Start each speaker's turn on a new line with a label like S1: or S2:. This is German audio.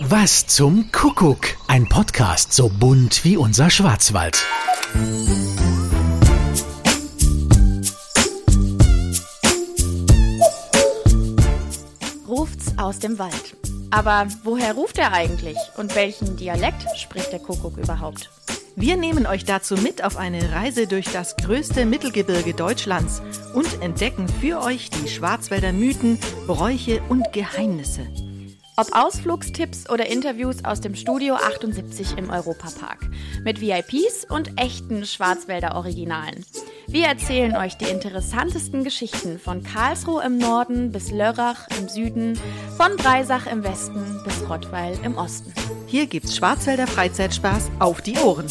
S1: Was zum Kuckuck? Ein Podcast so bunt wie unser Schwarzwald.
S2: Ruft's aus dem Wald. Aber woher ruft er eigentlich? Und welchen Dialekt spricht der Kuckuck überhaupt?
S3: Wir nehmen euch dazu mit auf eine Reise durch das größte Mittelgebirge Deutschlands und entdecken für euch die Schwarzwälder Mythen, Bräuche und Geheimnisse.
S2: Ob Ausflugstipps oder Interviews aus dem Studio 78 im Europapark. Mit VIPs und echten Schwarzwälder Originalen. Wir erzählen euch die interessantesten Geschichten von Karlsruhe im Norden bis Lörrach im Süden, von Breisach im Westen bis Rottweil im Osten.
S3: Hier gibt's Schwarzwälder Freizeitspaß auf die Ohren.